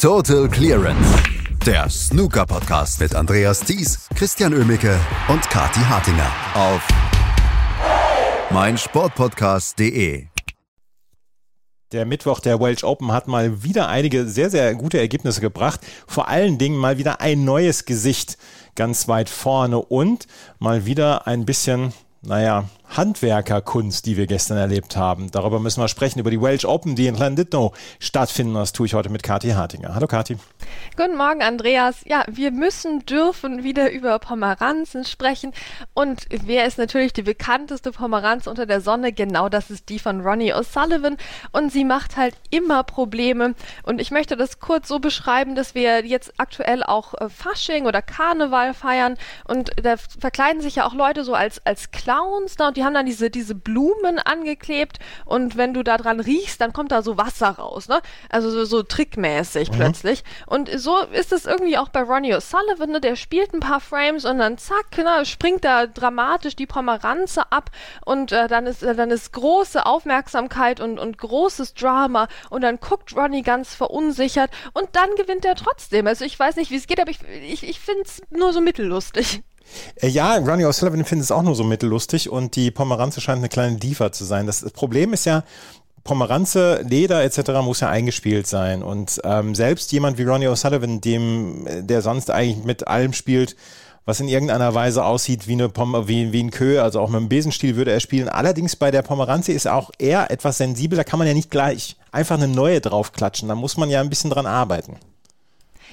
Total Clearance. Der Snooker Podcast mit Andreas Thies, Christian Ömicke und Kati Hartinger auf meinsportpodcast.de. Der Mittwoch der Welsh Open hat mal wieder einige sehr, sehr gute Ergebnisse gebracht. Vor allen Dingen mal wieder ein neues Gesicht ganz weit vorne und mal wieder ein bisschen, naja, Handwerkerkunst, die wir gestern erlebt haben. Darüber müssen wir sprechen, über die Welsh Open, die in Llandudno stattfinden. Das tue ich heute mit Kathi Hartinger. Hallo Kathi. Guten Morgen, Andreas. Ja, wir müssen, dürfen wieder über Pomeranzen sprechen. Und wer ist natürlich die bekannteste Pomeranz unter der Sonne? Genau das ist die von Ronnie O'Sullivan. Und sie macht halt immer Probleme. Und ich möchte das kurz so beschreiben, dass wir jetzt aktuell auch äh, Fasching oder Karneval feiern. Und da verkleiden sich ja auch Leute so als, als Clowns. Ne? Und die haben dann diese, diese Blumen angeklebt und wenn du da dran riechst, dann kommt da so Wasser raus, ne? Also so, so trickmäßig mhm. plötzlich. Und so ist es irgendwie auch bei Ronnie O'Sullivan, ne? Der spielt ein paar Frames und dann zack, ne, springt da dramatisch die Pomeranze ab und äh, dann ist äh, dann ist große Aufmerksamkeit und, und großes Drama und dann guckt Ronnie ganz verunsichert und dann gewinnt er trotzdem. Also ich weiß nicht, wie es geht, aber ich, ich, ich finde es nur so mittellustig. Äh, ja, Ronnie O'Sullivan findet es auch nur so mittellustig und die Pomeranze scheint eine kleine Diva zu sein. Das, Problem ist ja, Pomeranze, Leder etc. muss ja eingespielt sein. Und ähm, selbst jemand wie Ronnie O'Sullivan, dem, der sonst eigentlich mit allem spielt, was in irgendeiner Weise aussieht wie, eine Pom wie, wie ein Kö, also auch mit einem Besenstiel würde er spielen. Allerdings bei der Pomeranze ist er auch eher etwas sensibel, da kann man ja nicht gleich einfach eine neue draufklatschen, da muss man ja ein bisschen dran arbeiten.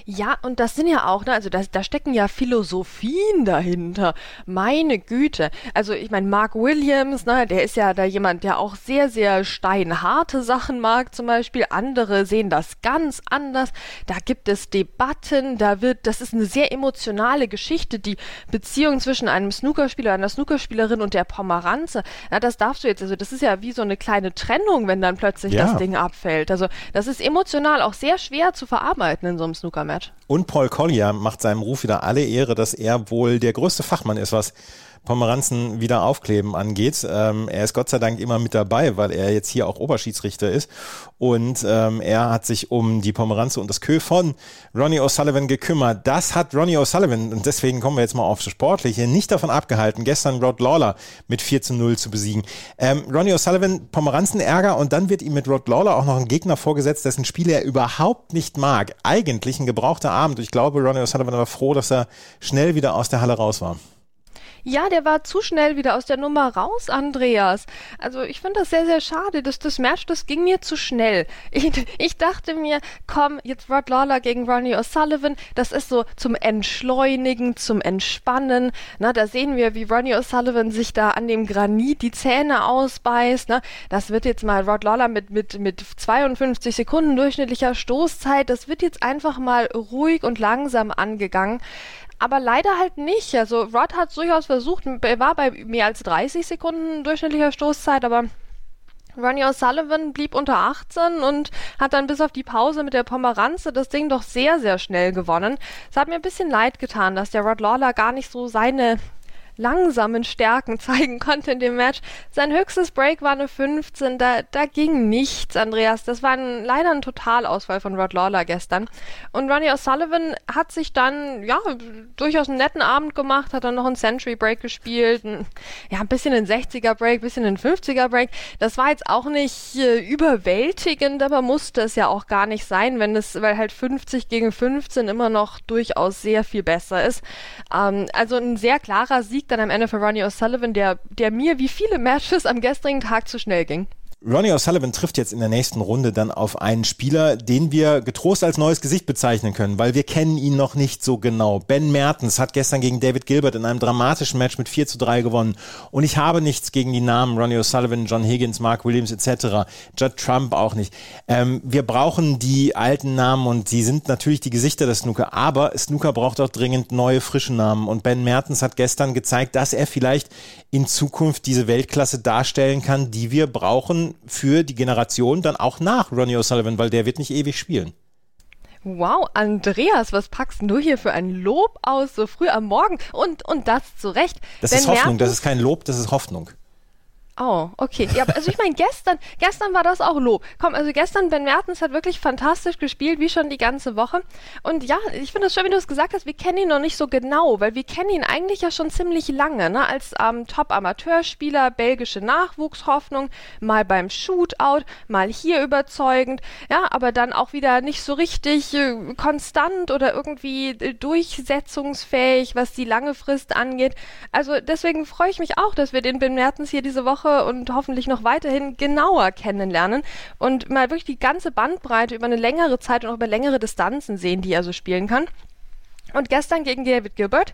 Ja, und das sind ja auch, ne, also das, da stecken ja Philosophien dahinter. Meine Güte. Also ich meine, Mark Williams, ne, der ist ja da jemand, der auch sehr, sehr steinharte Sachen mag zum Beispiel. Andere sehen das ganz anders. Da gibt es Debatten, da wird, das ist eine sehr emotionale Geschichte, die Beziehung zwischen einem Snookerspieler, einer Snookerspielerin und der Pomeranze. Ja, das darfst du jetzt, also das ist ja wie so eine kleine Trennung, wenn dann plötzlich ja. das Ding abfällt. Also das ist emotional auch sehr schwer zu verarbeiten in so einem Snooker-Match. Und Paul Collier macht seinem Ruf wieder alle Ehre, dass er wohl der größte Fachmann ist, was Pomeranzen wieder aufkleben angeht. Ähm, er ist Gott sei Dank immer mit dabei, weil er jetzt hier auch Oberschiedsrichter ist. Und ähm, er hat sich um die Pomeranze und das Kö von Ronnie O'Sullivan gekümmert. Das hat Ronnie O'Sullivan, und deswegen kommen wir jetzt mal aufs Sportliche, nicht davon abgehalten, gestern Rod Lawler mit 4 zu 0 zu besiegen. Ähm, Ronnie O'Sullivan, Pomeranzenärger und dann wird ihm mit Rod Lawler auch noch ein Gegner vorgesetzt, dessen Spiel er überhaupt nicht mag. Eigentlich ein gebrauchter Abend. Ich glaube, Ronnie O'Sullivan war froh, dass er schnell wieder aus der Halle raus war. Ja, der war zu schnell wieder aus der Nummer raus, Andreas. Also ich finde das sehr, sehr schade. dass das Match, das ging mir zu schnell. Ich, ich dachte mir, komm, jetzt Rod Lawler gegen Ronnie O'Sullivan, das ist so zum Entschleunigen, zum Entspannen. Na, da sehen wir, wie Ronnie O'Sullivan sich da an dem Granit die Zähne ausbeißt. Ne? Das wird jetzt mal Rod Lawler mit, mit, mit 52 Sekunden durchschnittlicher Stoßzeit, das wird jetzt einfach mal ruhig und langsam angegangen aber leider halt nicht. Also Rod hat durchaus versucht, er war bei mehr als 30 Sekunden durchschnittlicher Stoßzeit, aber Ronnie O'Sullivan blieb unter 18 und hat dann bis auf die Pause mit der Pomeranze das Ding doch sehr, sehr schnell gewonnen. Es hat mir ein bisschen leid getan, dass der Rod Lawler gar nicht so seine langsamen Stärken zeigen konnte in dem Match. Sein höchstes Break war eine 15, da, da ging nichts, Andreas. Das war ein, leider ein Totalausfall von Rod Lawler gestern. Und Ronnie O'Sullivan hat sich dann, ja, durchaus einen netten Abend gemacht, hat dann noch einen Century Break gespielt, ein, ja, ein bisschen einen 60er Break, ein bisschen einen 50er Break. Das war jetzt auch nicht äh, überwältigend, aber musste es ja auch gar nicht sein, wenn es, weil halt 50 gegen 15 immer noch durchaus sehr viel besser ist. Ähm, also ein sehr klarer Sieg Dann am Ende für Ronnie O'Sullivan, der, der mir wie viele Matches am gestrigen Tag zu schnell ging. Ronnie O'Sullivan trifft jetzt in der nächsten Runde dann auf einen Spieler, den wir getrost als neues Gesicht bezeichnen können, weil wir kennen ihn noch nicht so genau. Ben Mertens hat gestern gegen David Gilbert in einem dramatischen Match mit 4 zu 3 gewonnen. Und ich habe nichts gegen die Namen Ronnie O'Sullivan, John Higgins, Mark Williams etc. Judd Trump auch nicht. Ähm, wir brauchen die alten Namen und sie sind natürlich die Gesichter des Snooker, aber Snooker braucht auch dringend neue, frische Namen. Und Ben Mertens hat gestern gezeigt, dass er vielleicht in Zukunft diese Weltklasse darstellen kann, die wir brauchen für die Generation dann auch nach Ronnie O'Sullivan, weil der wird nicht ewig spielen. Wow, Andreas, was packst du hier für ein Lob aus so früh am Morgen? Und, und das zu Recht. Das Denn ist Hoffnung, Mertens, das ist kein Lob, das ist Hoffnung. Oh, okay. Ja, also ich meine, gestern, gestern war das auch Lob. Komm, also gestern, Ben Mertens hat wirklich fantastisch gespielt, wie schon die ganze Woche. Und ja, ich finde es schön, wie du es gesagt hast, wir kennen ihn noch nicht so genau, weil wir kennen ihn eigentlich ja schon ziemlich lange, ne? Als ähm, Top-Amateurspieler, belgische Nachwuchshoffnung, mal beim Shootout, mal hier überzeugend, ja, aber dann auch wieder nicht so richtig äh, konstant oder irgendwie äh, durchsetzungsfähig, was die lange Frist angeht. Also deswegen freue ich mich auch, dass wir den Ben Mertens hier diese Woche Woche und hoffentlich noch weiterhin genauer kennenlernen und mal wirklich die ganze Bandbreite über eine längere Zeit und auch über längere Distanzen sehen, die er so spielen kann. Und gestern gegen David Gilbert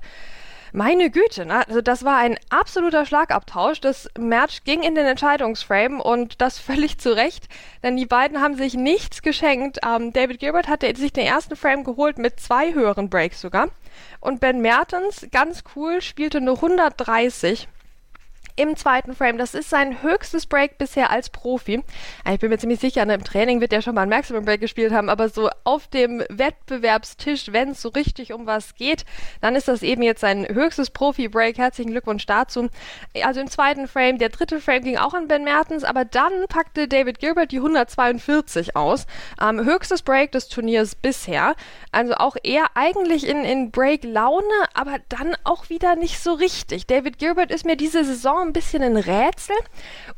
meine Güte, ne? also das war ein absoluter Schlagabtausch. Das Match ging in den Entscheidungsframe und das völlig zu Recht, denn die beiden haben sich nichts geschenkt. Ähm, David Gilbert hatte sich den ersten Frame geholt mit zwei höheren Breaks sogar. Und Ben Mertens, ganz cool, spielte nur 130 im zweiten Frame. Das ist sein höchstes Break bisher als Profi. Ich bin mir ziemlich sicher, ne, im Training wird er schon mal ein Maximum Break gespielt haben, aber so auf dem Wettbewerbstisch, wenn es so richtig um was geht, dann ist das eben jetzt sein höchstes Profi-Break. Herzlichen Glückwunsch dazu. Also im zweiten Frame, der dritte Frame ging auch an Ben Mertens, aber dann packte David Gilbert die 142 aus. Ähm, höchstes Break des Turniers bisher. Also auch er eigentlich in, in Break-Laune, aber dann auch wieder nicht so richtig. David Gilbert ist mir diese Saison ein bisschen ein Rätsel.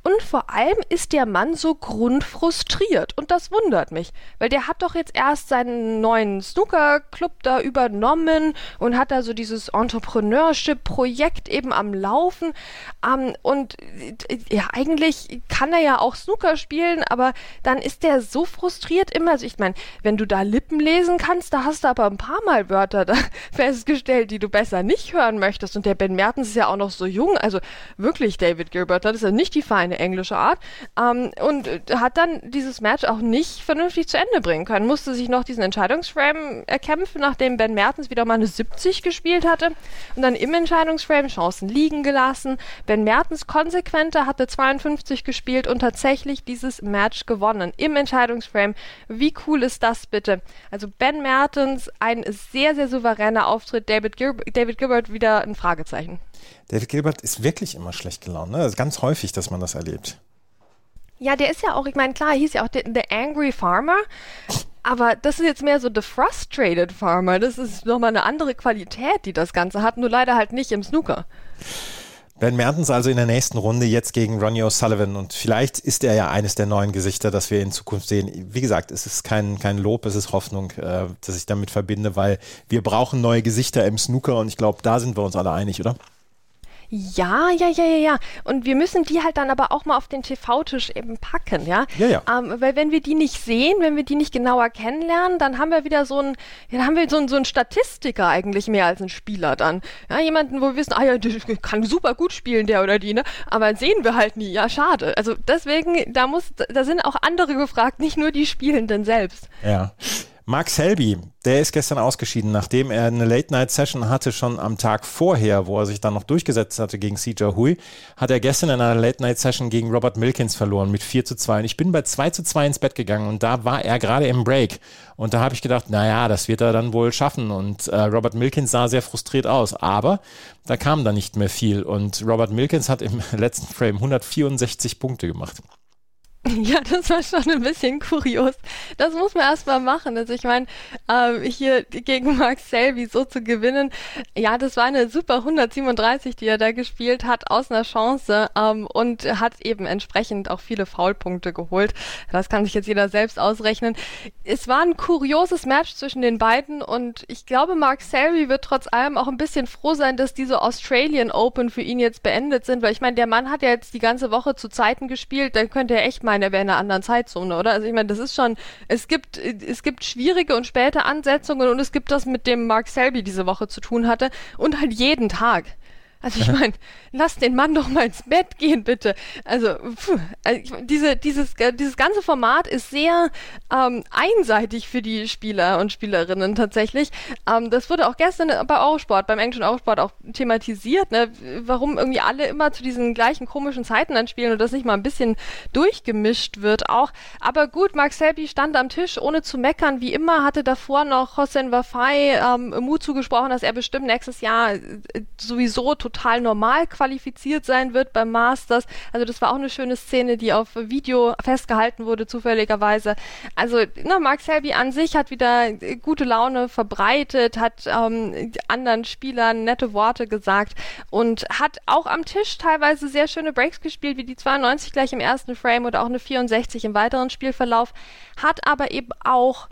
Und vor allem ist der Mann so grundfrustriert. Und das wundert mich, weil der hat doch jetzt erst seinen neuen Snooker-Club da übernommen und hat da so dieses Entrepreneurship-Projekt eben am Laufen. Ähm, und ja, eigentlich kann er ja auch Snooker spielen, aber dann ist der so frustriert immer, also ich meine, wenn du da Lippen lesen kannst, da hast du aber ein paar Mal Wörter festgestellt, die du besser nicht hören möchtest. Und der Ben Mertens ist ja auch noch so jung, also wirklich wirklich David Gilbert, das ist ja nicht die feine englische Art, ähm, und hat dann dieses Match auch nicht vernünftig zu Ende bringen können. Musste sich noch diesen Entscheidungsframe erkämpfen, nachdem Ben Mertens wieder mal eine 70 gespielt hatte und dann im Entscheidungsframe Chancen liegen gelassen. Ben Mertens konsequenter hatte 52 gespielt und tatsächlich dieses Match gewonnen im Entscheidungsframe. Wie cool ist das bitte? Also Ben Mertens, ein sehr, sehr souveräner Auftritt. David, Gil David Gilbert wieder ein Fragezeichen. David Gilbert ist wirklich immer schlecht gelaunt. Ne? Das ist ganz häufig, dass man das erlebt. Ja, der ist ja auch, ich meine, klar, hieß ja auch The, the Angry Farmer. Aber das ist jetzt mehr so The Frustrated Farmer. Das ist nochmal eine andere Qualität, die das Ganze hat, nur leider halt nicht im Snooker. Ben Mertens also in der nächsten Runde jetzt gegen Ronnie O'Sullivan und vielleicht ist er ja eines der neuen Gesichter, das wir in Zukunft sehen. Wie gesagt, es ist kein, kein Lob, es ist Hoffnung, äh, dass ich damit verbinde, weil wir brauchen neue Gesichter im Snooker und ich glaube, da sind wir uns alle einig, oder? Ja, ja, ja, ja, ja. Und wir müssen die halt dann aber auch mal auf den TV-Tisch eben packen, ja. Ja, ja. Ähm, weil wenn wir die nicht sehen, wenn wir die nicht genauer kennenlernen, dann haben wir wieder so einen, ja, dann haben wir so einen, so einen Statistiker eigentlich mehr als einen Spieler dann. Ja, jemanden, wo wir wissen, ah ja, der kann super gut spielen, der oder die, ne? Aber sehen wir halt nie. Ja, schade. Also deswegen, da muss, da sind auch andere gefragt, nicht nur die Spielenden selbst. Ja. Mark Selby, der ist gestern ausgeschieden, nachdem er eine Late-Night-Session hatte, schon am Tag vorher, wo er sich dann noch durchgesetzt hatte gegen CJ Hui, hat er gestern in einer Late-Night-Session gegen Robert Milkins verloren mit 4 zu 2. Und ich bin bei 2 zu 2 ins Bett gegangen und da war er gerade im Break. Und da habe ich gedacht, naja, das wird er dann wohl schaffen. Und äh, Robert Milkins sah sehr frustriert aus. Aber da kam dann nicht mehr viel. Und Robert Milkins hat im letzten Frame 164 Punkte gemacht. Ja, das war schon ein bisschen kurios. Das muss man erstmal machen. Also ich meine, ähm, hier gegen Mark Selby so zu gewinnen, ja, das war eine super 137, die er da gespielt hat, aus einer Chance ähm, und hat eben entsprechend auch viele Foulpunkte geholt. Das kann sich jetzt jeder selbst ausrechnen. Es war ein kurioses Match zwischen den beiden und ich glaube, Mark Selby wird trotz allem auch ein bisschen froh sein, dass diese Australian Open für ihn jetzt beendet sind, weil ich meine, der Mann hat ja jetzt die ganze Woche zu Zeiten gespielt, dann könnte er echt mal meinen, er wäre in einer anderen Zeitzone, oder? Also ich meine, das ist schon, es gibt, es gibt schwierige und späte Ansetzungen und es gibt das mit dem Mark Selby diese Woche zu tun hatte und halt jeden Tag. Also ich meine, lass den Mann doch mal ins Bett gehen, bitte. Also, pfuh, also diese, dieses, äh, dieses ganze Format ist sehr ähm, einseitig für die Spieler und Spielerinnen tatsächlich. Ähm, das wurde auch gestern bei Eurosport, beim englischen Eurosport auch thematisiert, ne? warum irgendwie alle immer zu diesen gleichen komischen Zeiten anspielen und das nicht mal ein bisschen durchgemischt wird auch. Aber gut, Mark Selby stand am Tisch, ohne zu meckern, wie immer, hatte davor noch Hossein Wafai ähm, Mut zugesprochen, dass er bestimmt nächstes Jahr äh, sowieso total total normal qualifiziert sein wird beim Masters. Also das war auch eine schöne Szene, die auf Video festgehalten wurde, zufälligerweise. Also na, Mark Selby an sich hat wieder gute Laune verbreitet, hat ähm, anderen Spielern nette Worte gesagt und hat auch am Tisch teilweise sehr schöne Breaks gespielt, wie die 92 gleich im ersten Frame oder auch eine 64 im weiteren Spielverlauf, hat aber eben auch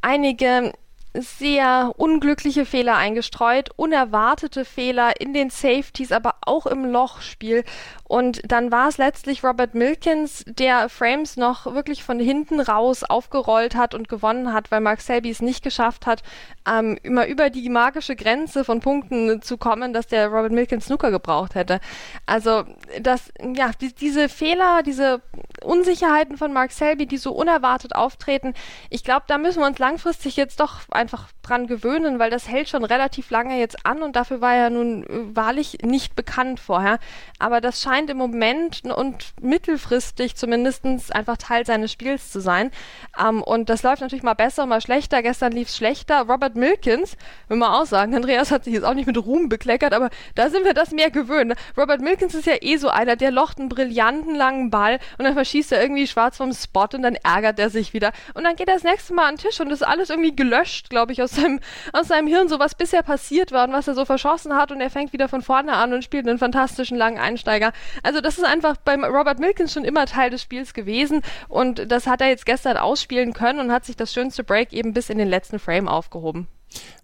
einige sehr unglückliche Fehler eingestreut, unerwartete Fehler in den Safeties, aber auch im Lochspiel. Und dann war es letztlich Robert Milkins, der Frames noch wirklich von hinten raus aufgerollt hat und gewonnen hat, weil Mark Selby es nicht geschafft hat, ähm, immer über die magische Grenze von Punkten zu kommen, dass der Robert Milkins Snooker gebraucht hätte. Also das, ja, die, diese Fehler, diese Unsicherheiten von Mark Selby, die so unerwartet auftreten, ich glaube, da müssen wir uns langfristig jetzt doch einfach dran gewöhnen, weil das hält schon relativ lange jetzt an und dafür war er nun äh, wahrlich nicht bekannt vorher. Aber das scheint im Moment und mittelfristig zumindest einfach Teil seines Spiels zu sein. Ähm, und das läuft natürlich mal besser, mal schlechter. Gestern lief es schlechter. Robert Milkins, will man auch sagen, Andreas hat sich jetzt auch nicht mit Ruhm bekleckert, aber da sind wir das mehr gewöhnt. Robert Milkins ist ja eh so einer, der locht einen brillanten langen Ball und dann verschießt er irgendwie schwarz vom Spot und dann ärgert er sich wieder. Und dann geht er das nächste Mal an den Tisch und ist alles irgendwie gelöscht, glaube ich, aus seinem, aus seinem Hirn, so was bisher passiert war und was er so verschossen hat und er fängt wieder von vorne an und spielt einen fantastischen langen Einsteiger. Also das ist einfach beim Robert Milkins schon immer Teil des Spiels gewesen und das hat er jetzt gestern ausspielen können und hat sich das schönste Break eben bis in den letzten Frame aufgehoben.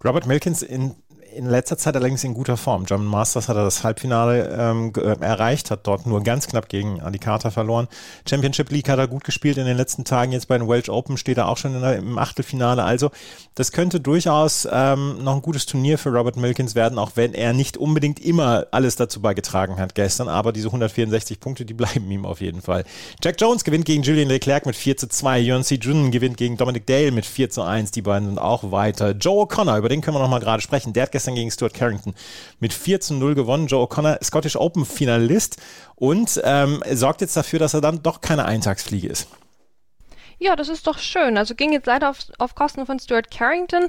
Robert Milkins in in letzter Zeit allerdings in guter Form. German Masters hat er das Halbfinale ähm, äh, erreicht, hat dort nur ganz knapp gegen Adi verloren. Championship League hat er gut gespielt in den letzten Tagen. Jetzt bei den Welsh Open steht er auch schon der, im Achtelfinale. Also das könnte durchaus ähm, noch ein gutes Turnier für Robert Milkins werden, auch wenn er nicht unbedingt immer alles dazu beigetragen hat gestern. Aber diese 164 Punkte, die bleiben ihm auf jeden Fall. Jack Jones gewinnt gegen Julian Leclerc mit 4 zu 2. Yonsei Jun gewinnt gegen Dominic Dale mit 4 zu 1. Die beiden sind auch weiter. Joe O'Connor, über den können wir noch mal gerade sprechen. Der hat gestern gestern gegen Stuart Carrington mit 4 zu 0 gewonnen. Joe O'Connor, Scottish Open Finalist und ähm, sorgt jetzt dafür, dass er dann doch keine Eintagsfliege ist. Ja, das ist doch schön. Also ging jetzt leider auf, auf Kosten von Stuart Carrington.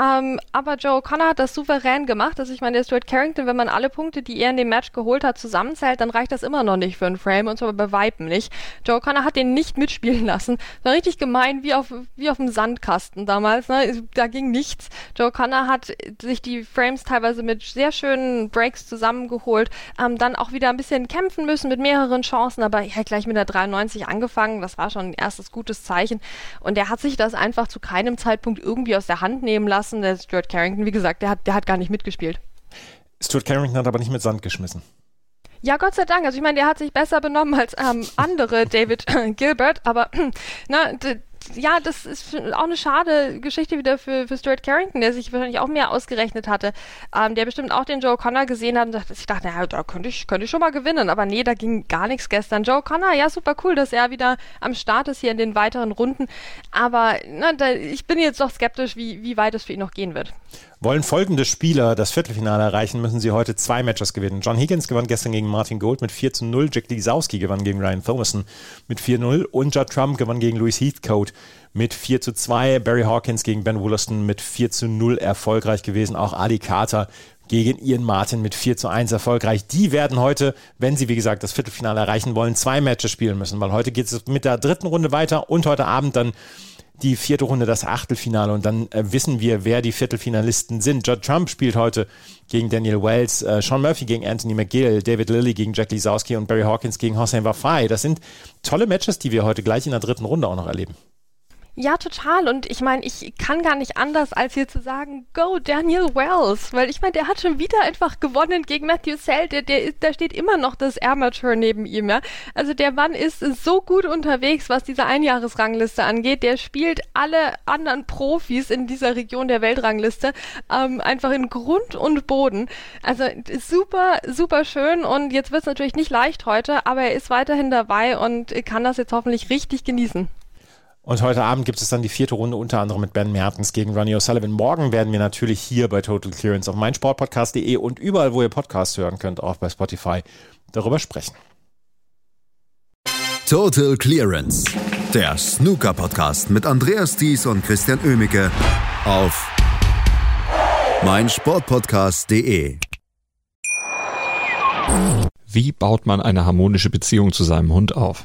Ähm, aber Joe Connor hat das souverän gemacht. Also ich meine, der Stuart Carrington, wenn man alle Punkte, die er in dem Match geholt hat, zusammenzählt, dann reicht das immer noch nicht für einen Frame und zwar bei Weitem nicht. Joe Connor hat den nicht mitspielen lassen. War richtig gemein, wie auf, wie auf dem Sandkasten damals. Ne? Da ging nichts. Joe Connor hat sich die Frames teilweise mit sehr schönen Breaks zusammengeholt. Ähm, dann auch wieder ein bisschen kämpfen müssen mit mehreren Chancen, aber er hat gleich mit der 93 angefangen. Das war schon ein erstes gutes Zeichen. Und der hat sich das einfach zu keinem Zeitpunkt irgendwie aus der Hand nehmen lassen. Der Stuart Carrington, wie gesagt, der hat, der hat gar nicht mitgespielt. Stuart Carrington hat aber nicht mit Sand geschmissen. Ja, Gott sei Dank. Also ich meine, der hat sich besser benommen als ähm, andere David Gilbert, aber na, ja, das ist auch eine schade Geschichte wieder für, für Stuart Carrington, der sich wahrscheinlich auch mehr ausgerechnet hatte. Ähm, der bestimmt auch den Joe Connor gesehen hat und dachte, ich dachte, naja, da könnte ich, könnte ich schon mal gewinnen. Aber nee, da ging gar nichts gestern. Joe Connor, ja, super cool, dass er wieder am Start ist hier in den weiteren Runden. Aber na, da, ich bin jetzt doch skeptisch, wie, wie weit es für ihn noch gehen wird. Wollen folgende Spieler das Viertelfinale erreichen, müssen sie heute zwei Matches gewinnen. John Higgins gewann gestern gegen Martin Gold mit 4 zu 0, Jack Lisowski gewann gegen Ryan Thomason mit 4-0 und Judd Trump gewann gegen Louis Heathcote mit 4 zu 2. Barry Hawkins gegen Ben Wollaston mit 4 zu 0 erfolgreich gewesen. Auch Ali Carter gegen Ian Martin mit 4 zu 1 erfolgreich. Die werden heute, wenn sie wie gesagt das Viertelfinale erreichen wollen, zwei Matches spielen müssen, weil heute geht es mit der dritten Runde weiter und heute Abend dann die vierte Runde, das Achtelfinale und dann äh, wissen wir, wer die Viertelfinalisten sind. Judd Trump spielt heute gegen Daniel Wells, äh, Sean Murphy gegen Anthony McGill, David Lilly gegen Jack Lisowski und Barry Hawkins gegen Hossein Wafai. Das sind tolle Matches, die wir heute gleich in der dritten Runde auch noch erleben. Ja, total. Und ich meine, ich kann gar nicht anders, als hier zu sagen, go Daniel Wells. Weil ich meine, der hat schon wieder einfach gewonnen gegen Matthew Sell. Der, der ist, da steht immer noch das Amateur neben ihm, ja. Also der Mann ist so gut unterwegs, was diese Einjahresrangliste angeht. Der spielt alle anderen Profis in dieser Region der Weltrangliste ähm, einfach in Grund und Boden. Also super, super schön. Und jetzt wird es natürlich nicht leicht heute, aber er ist weiterhin dabei und kann das jetzt hoffentlich richtig genießen. Und heute Abend gibt es dann die vierte Runde, unter anderem mit Ben Mertens gegen Ronnie O'Sullivan. Morgen werden wir natürlich hier bei Total Clearance auf meinsportpodcast.de und überall, wo ihr Podcasts hören könnt, auch bei Spotify, darüber sprechen. Total Clearance, der Snooker-Podcast mit Andreas Thies und Christian Oemicke auf meinsportpodcast.de. Wie baut man eine harmonische Beziehung zu seinem Hund auf?